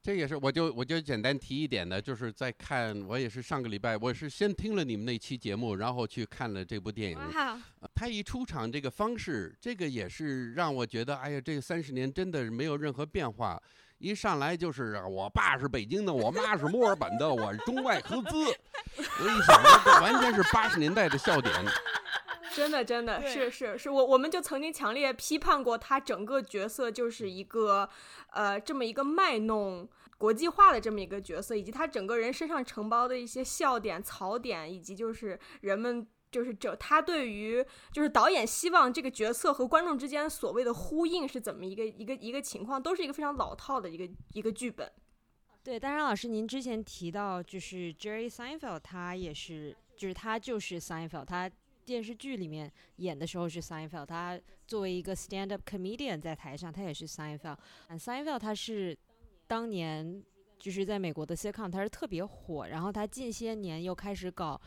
这也是，我就我就简单提一点的，就是在看，我也是上个礼拜，我是先听了你们那期节目，然后去看了这部电影。他一出场这个方式，这个也是让我觉得，哎呀，这三十年真的是没有任何变化。一上来就是啊我爸是北京的，我妈是墨尔本的，我是中外合资。我一想，这完全是八十年代的笑点。真的，真的是是是，我我们就曾经强烈批判过他整个角色就是一个，呃，这么一个卖弄国际化的这么一个角色，以及他整个人身上承包的一些笑点、槽点，以及就是人们就是这他对于就是导演希望这个角色和观众之间所谓的呼应是怎么一个一个一个情况，都是一个非常老套的一个一个剧本。对，丹然老师，您之前提到就是 Jerry Seinfeld，他也是，就是他就是 Seinfeld，他电视剧里面演的时候是 Seinfeld，他作为一个 stand up comedian 在台上，他也是 Seinfeld。，Seinfeld 他是当年就是在美国的 sitcom，他是特别火，然后他近些年又开始搞。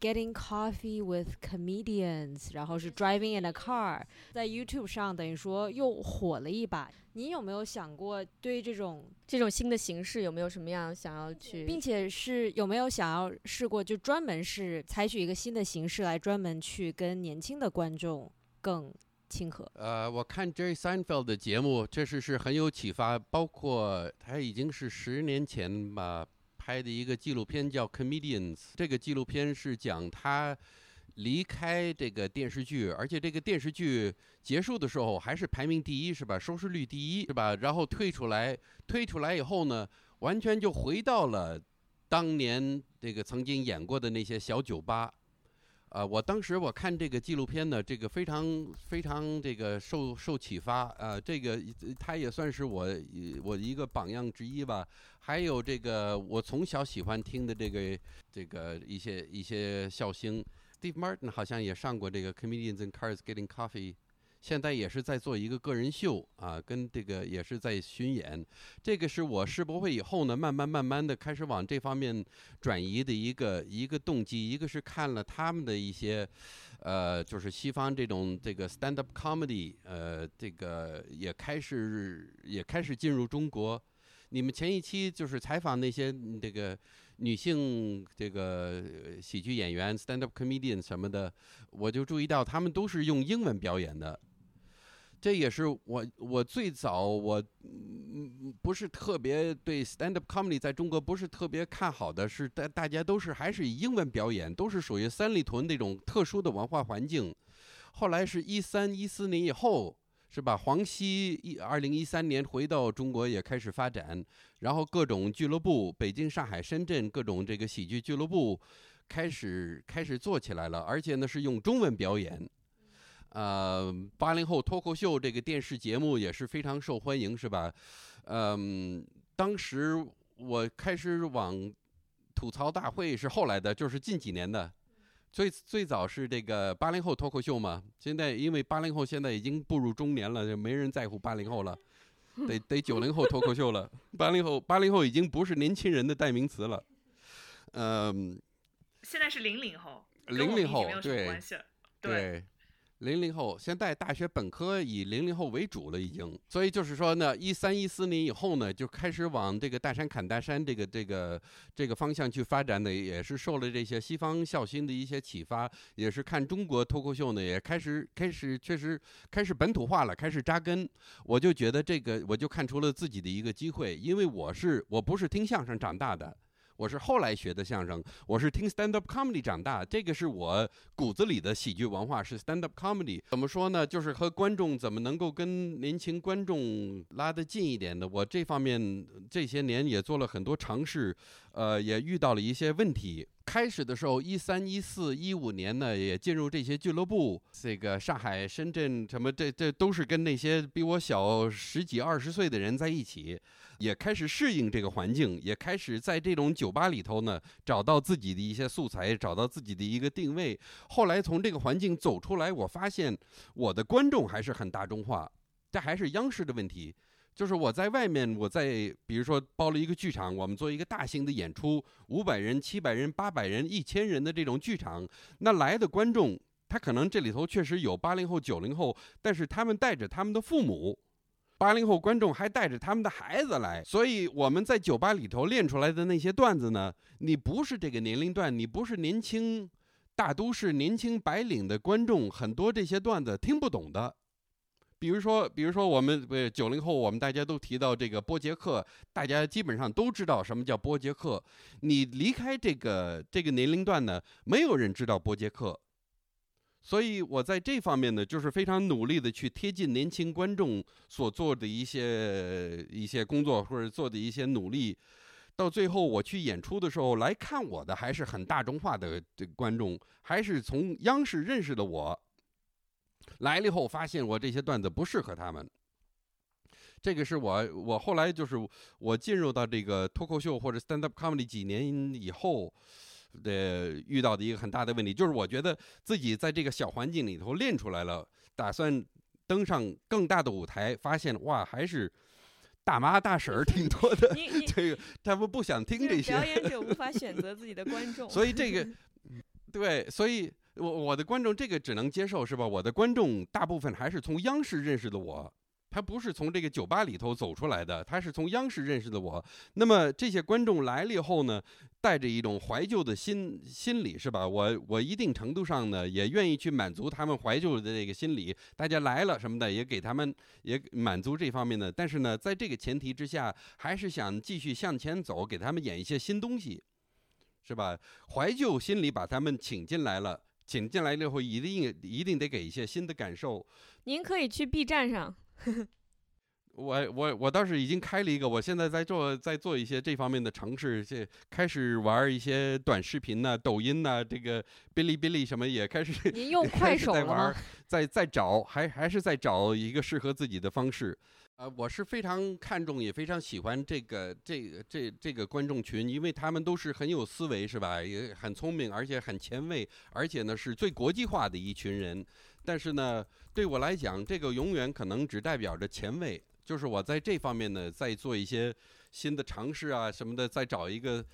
Getting coffee with comedians，然后是 driving in a car，在 YouTube 上等于说又火了一把。你有没有想过对这种这种新的形式有没有什么样想要去？并且是有没有想要试过，就专门是采取一个新的形式来专门去跟年轻的观众更亲和？呃，我看 Jerry Seinfeld 的节目，确实是很有启发，包括他已经是十年前吧拍的一个纪录片叫《Comedians》，这个纪录片是讲他离开这个电视剧，而且这个电视剧结束的时候还是排名第一，是吧？收视率第一，是吧？然后退出来，退出来以后呢，完全就回到了当年这个曾经演过的那些小酒吧。呃，我当时我看这个纪录片呢，这个非常非常这个受受启发啊、呃，这个他也算是我我一个榜样之一吧。还有这个我从小喜欢听的这个这个一些一些笑星，Steve Martin 好像也上过这个 Comedians in Cars Getting Coffee。现在也是在做一个个人秀啊，跟这个也是在巡演。这个是我世博会以后呢，慢慢慢慢的开始往这方面转移的一个一个动机。一个是看了他们的一些，呃，就是西方这种这个 stand up comedy，呃，这个也开始也开始进入中国。你们前一期就是采访那些这个女性这个喜剧演员、stand up comedian 什么的，我就注意到他们都是用英文表演的。这也是我我最早我嗯不是特别对 stand up comedy 在中国不是特别看好的，是大大家都是还是以英文表演，都是属于三里屯那种特殊的文化环境。后来是一三一四年以后，是吧？黄西一二零一三年回到中国也开始发展，然后各种俱乐部，北京、上海、深圳各种这个喜剧俱乐部开始开始做起来了，而且呢是用中文表演。呃，八零后脱口秀这个电视节目也是非常受欢迎，是吧？嗯，当时我开始往吐槽大会是后来的，就是近几年的。最最早是这个八零后脱口秀嘛，现在因为八零后现在已经步入中年了，就没人在乎八零后了，得 得九零后脱口秀了。八零后八零后已经不是年轻人的代名词了。嗯，现在是零零后，零零后对。对，零零后现在大学本科以零零后为主了，已经。所以就是说呢，一三一四年以后呢，就开始往这个大山砍大山这个这个这个方向去发展的，也是受了这些西方孝心的一些启发，也是看中国脱口秀呢，也开始开始确实开始本土化了，开始扎根。我就觉得这个，我就看出了自己的一个机会，因为我是我不是听相声长大的。我是后来学的相声，我是听 stand up comedy 长大，这个是我骨子里的喜剧文化，是 stand up comedy。怎么说呢？就是和观众怎么能够跟年轻观众拉得近一点的。我这方面这些年也做了很多尝试，呃，也遇到了一些问题。开始的时候，一三、一四、一五年呢，也进入这些俱乐部，这个上海、深圳什么，这这都是跟那些比我小十几、二十岁的人在一起。也开始适应这个环境，也开始在这种酒吧里头呢，找到自己的一些素材，找到自己的一个定位。后来从这个环境走出来，我发现我的观众还是很大众化，这还是央视的问题。就是我在外面，我在比如说包了一个剧场，我们做一个大型的演出，五百人、七百人、八百人、一千人的这种剧场，那来的观众，他可能这里头确实有八零后、九零后，但是他们带着他们的父母。八零后观众还带着他们的孩子来，所以我们在酒吧里头练出来的那些段子呢，你不是这个年龄段，你不是年轻大都市年轻白领的观众，很多这些段子听不懂的。比如说，比如说我们呃九零后，我们大家都提到这个波杰克，大家基本上都知道什么叫波杰克。你离开这个这个年龄段呢，没有人知道波杰克。所以我在这方面呢，就是非常努力的去贴近年轻观众所做的一些一些工作或者做的一些努力。到最后我去演出的时候，来看我的还是很大众化的这观众，还是从央视认识的我。来了以后发现我这些段子不适合他们。这个是我我后来就是我进入到这个脱口秀或者 stand up comedy 几年以后。的遇到的一个很大的问题，就是我觉得自己在这个小环境里头练出来了，打算登上更大的舞台，发现哇，还是大妈大婶儿挺多的。这个他们不想听这些，表演者无法选择自己的观众，所以这个对，所以我我的观众这个只能接受是吧？我的观众大部分还是从央视认识的我。他不是从这个酒吧里头走出来的，他是从央视认识的我。那么这些观众来了以后呢，带着一种怀旧的心心理，是吧？我我一定程度上呢，也愿意去满足他们怀旧的这个心理。大家来了什么的，也给他们也满足这方面的。但是呢，在这个前提之下，还是想继续向前走，给他们演一些新东西，是吧？怀旧心理把他们请进来了，请进来了以后，一定一定得给一些新的感受。您可以去 B 站上，我我我倒是已经开了一个，我现在在做在做一些这方面的尝试，这开始玩一些短视频呐、抖音呐、这个哔哩哔哩什么也开始 您用 快手在玩在在找，还还是在找一个适合自己的方式。呃，我是非常看重，也非常喜欢这个这个这这个观众群，因为他们都是很有思维，是吧？也很聪明，而且很前卫，而且呢是最国际化的一群人。但是呢，对我来讲，这个永远可能只代表着前卫，就是我在这方面呢，在做一些新的尝试啊什么的，再找一个，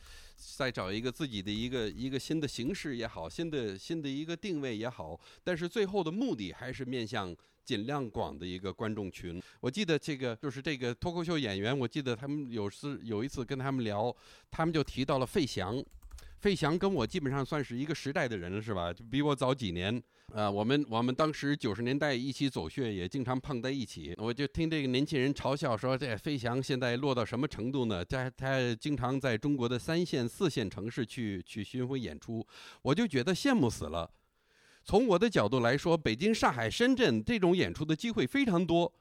再找一个自己的一个一个新的形式也好，新的新的一个定位也好，但是最后的目的还是面向尽量广的一个观众群。我记得这个就是这个脱口秀演员，我记得他们有次有一次跟他们聊，他们就提到了费翔。费翔跟我基本上算是一个时代的人了，是吧？就比我早几年。呃，我们我们当时九十年代一起走穴，也经常碰在一起。我就听这个年轻人嘲笑说：“这费翔现在落到什么程度呢？他他经常在中国的三线、四线城市去去巡回演出。”我就觉得羡慕死了。从我的角度来说，北京、上海、深圳这种演出的机会非常多。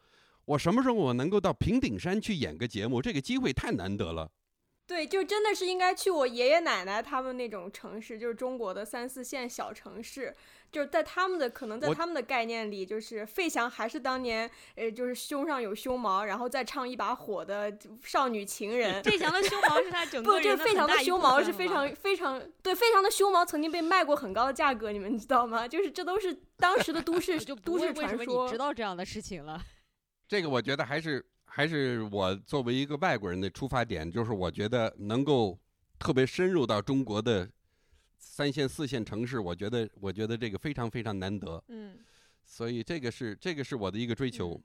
我什么时候我能够到平顶山去演个节目？这个机会太难得了。对，就真的是应该去我爷爷奶奶他们那种城市，就是中国的三四线小城市，就是在他们的可能在他们的概念里，就是费翔还是当年，呃，就是胸上有胸毛，然后再唱一把火的少女情人。费翔的胸毛是他整 个不，就是费翔的胸毛是非常非常对，费翔的胸毛曾经被卖过很高的价格，你们知道吗？就是这都是当时的都市 都市传说。你知道这样的事情了？这个我觉得还是。还是我作为一个外国人的出发点，就是我觉得能够特别深入到中国的三线、四线城市，我觉得，我觉得这个非常非常难得。嗯，所以这个是这个是我的一个追求。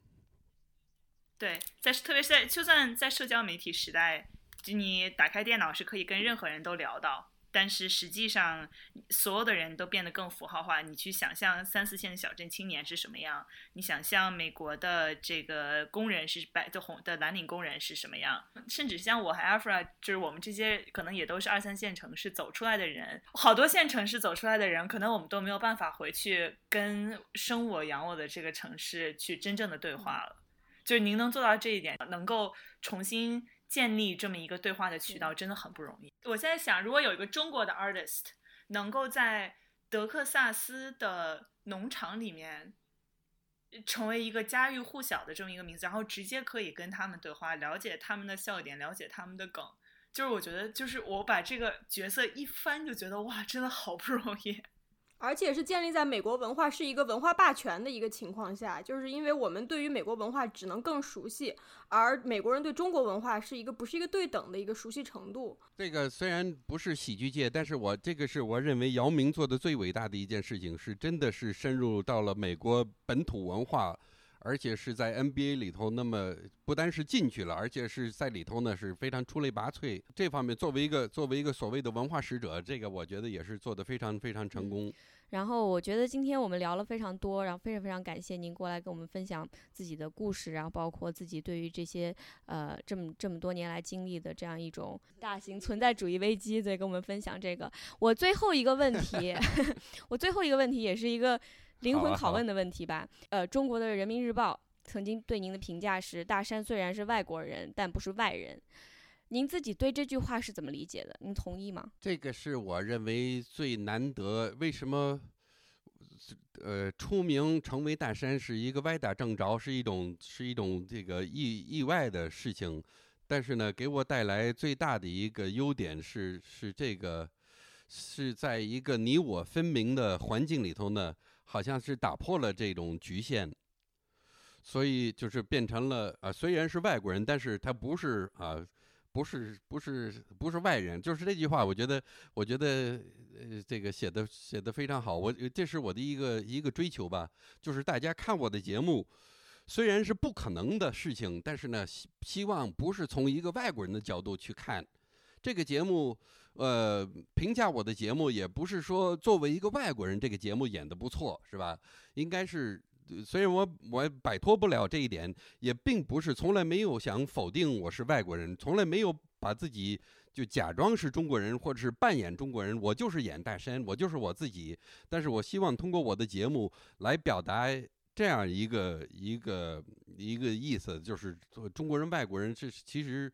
对，在特别是在就算在社交媒体时代，就你打开电脑是可以跟任何人都聊到。但是实际上，所有的人都变得更符号化。你去想象三四线的小镇青年是什么样？你想象美国的这个工人是白的红的蓝领工人是什么样？甚至像我和 Afra，就是我们这些可能也都是二三线城市走出来的人，好多线城市走出来的人，可能我们都没有办法回去跟生我养我的这个城市去真正的对话了。就是您能做到这一点，能够重新。建立这么一个对话的渠道真的很不容易。我现在想，如果有一个中国的 artist 能够在德克萨斯的农场里面成为一个家喻户晓的这么一个名字，然后直接可以跟他们对话，了解他们的笑点，了解他们的梗，就是我觉得，就是我把这个角色一翻，就觉得哇，真的好不容易。而且是建立在美国文化是一个文化霸权的一个情况下，就是因为我们对于美国文化只能更熟悉，而美国人对中国文化是一个不是一个对等的一个熟悉程度。这个虽然不是喜剧界，但是我这个是我认为姚明做的最伟大的一件事情，是真的是深入到了美国本土文化。而且是在 NBA 里头，那么不单是进去了，而且是在里头呢是非常出类拔萃。这方面作为一个作为一个所谓的文化使者，这个我觉得也是做得非常非常成功。然后我觉得今天我们聊了非常多，然后非常非常感谢您过来跟我们分享自己的故事，然后包括自己对于这些呃这么这么多年来经历的这样一种 大型存在主义危机，对，跟我们分享这个。我最后一个问题，我最后一个问题也是一个。灵魂拷问的问题吧。呃，中国的人民日报曾经对您的评价是：大山虽然是外国人，但不是外人。您自己对这句话是怎么理解的？您同意吗？这个是我认为最难得。为什么？呃，出名成为大山是一个歪打正着，是一种是一种这个意意外的事情。但是呢，给我带来最大的一个优点是是这个是在一个你我分明的环境里头呢。好像是打破了这种局限，所以就是变成了啊，虽然是外国人，但是他不是啊，不是不是不是外人。就是这句话，我觉得我觉得呃，这个写的写的非常好。我这是我的一个一个追求吧，就是大家看我的节目，虽然是不可能的事情，但是呢，希希望不是从一个外国人的角度去看这个节目。呃，评价我的节目也不是说作为一个外国人，这个节目演的不错，是吧？应该是，虽然我我摆脱不了这一点，也并不是从来没有想否定我是外国人，从来没有把自己就假装是中国人或者是扮演中国人，我就是演大山，我就是我自己。但是我希望通过我的节目来表达这样一个一个一个意思，就是中国人、外国人是其实。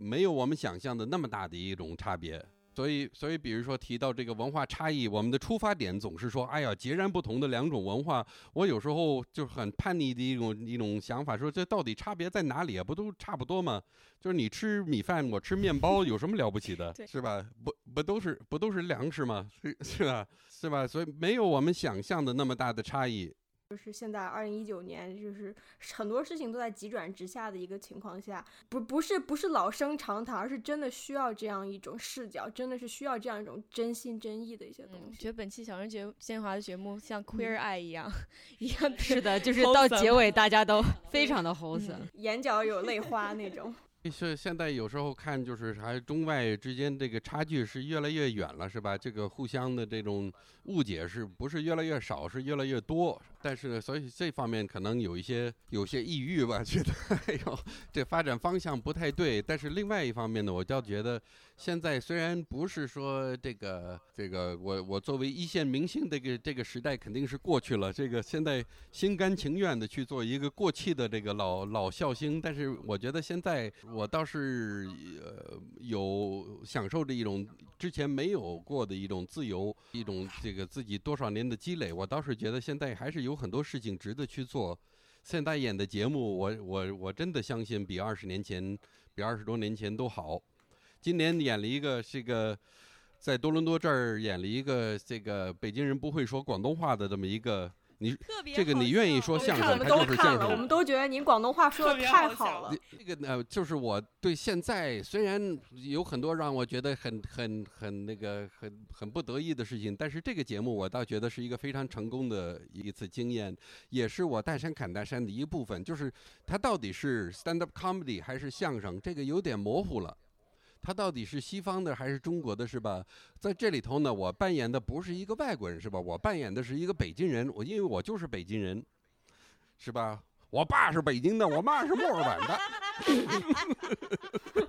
没有我们想象的那么大的一种差别，所以，所以，比如说提到这个文化差异，我们的出发点总是说，哎呀，截然不同的两种文化，我有时候就很叛逆的一种一种想法，说这到底差别在哪里啊？不都差不多吗？就是你吃米饭，我吃面包，有什么了不起的？是吧？不，不都是不都是粮食吗？是是吧？是吧？所以没有我们想象的那么大的差异。就是现在二零一九年，就是很多事情都在急转直下的一个情况下，不不是不是老生常谈，而是真的需要这样一种视角，真的是需要这样一种真心真意的一些东西。觉得本期小人节鲜华的节目像 Queer Eye 一样，一样是的，就是到结尾大家都非常的 wholesome，眼角有泪花那种。是现在有时候看，就是还中外之间这个差距是越来越远了，是吧？这个互相的这种误解是不是越来越少，是越来越多？但是，所以这方面可能有一些有些抑郁吧，觉得 哎呦，这发展方向不太对。但是另外一方面呢，我倒觉得现在虽然不是说这个这个，我我作为一线明星这个这个时代肯定是过去了，这个现在心甘情愿的去做一个过气的这个老老笑星。但是我觉得现在。我倒是有享受着一种之前没有过的一种自由，一种这个自己多少年的积累。我倒是觉得现在还是有很多事情值得去做。现在演的节目，我我我真的相信比二十年前、比二十多年前都好。今年演了一个这个，在多伦多这儿演了一个这个北京人不会说广东话的这么一个。你这个你愿意说相声，他就是相声。我们都觉得您广东话说的太好了。这个呢，就是我对现在虽然有很多让我觉得很很很那个很很不得意的事情，但是这个节目我倒觉得是一个非常成功的一次经验，也是我大山砍大山的一部分。就是它到底是 stand up comedy 还是相声，这个有点模糊了。他到底是西方的还是中国的，是吧？在这里头呢，我扮演的不是一个外国人，是吧？我扮演的是一个北京人，我因为我就是北京人，是吧？我爸是北京的，我妈是墨尔本的，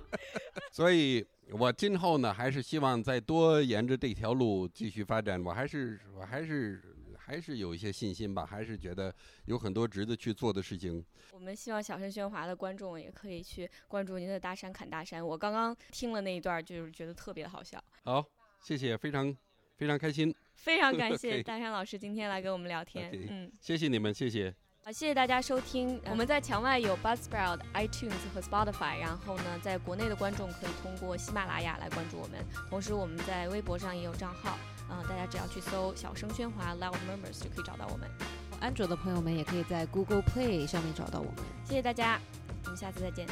所以我今后呢，还是希望再多沿着这条路继续发展。我还是，我还是。还是有一些信心吧，还是觉得有很多值得去做的事情。我们希望小声喧哗的观众也可以去关注您的大山砍大山。我刚刚听了那一段，就是觉得特别好笑。好，谢谢，非常非常开心。非常感 谢大山老师今天来跟我们聊天。嗯，谢谢你们，谢谢。好，谢谢大家收听。我们在墙外有 Buzzsprout、iTunes 和 Spotify，然后呢，在国内的观众可以通过喜马拉雅来关注我们。同时，我们在微博上也有账号。嗯，大家只要去搜“小声喧哗 Loud Members” 就可以找到我们。安卓的朋友们也可以在 Google Play 上面找到我们。谢谢大家，我们下次再见。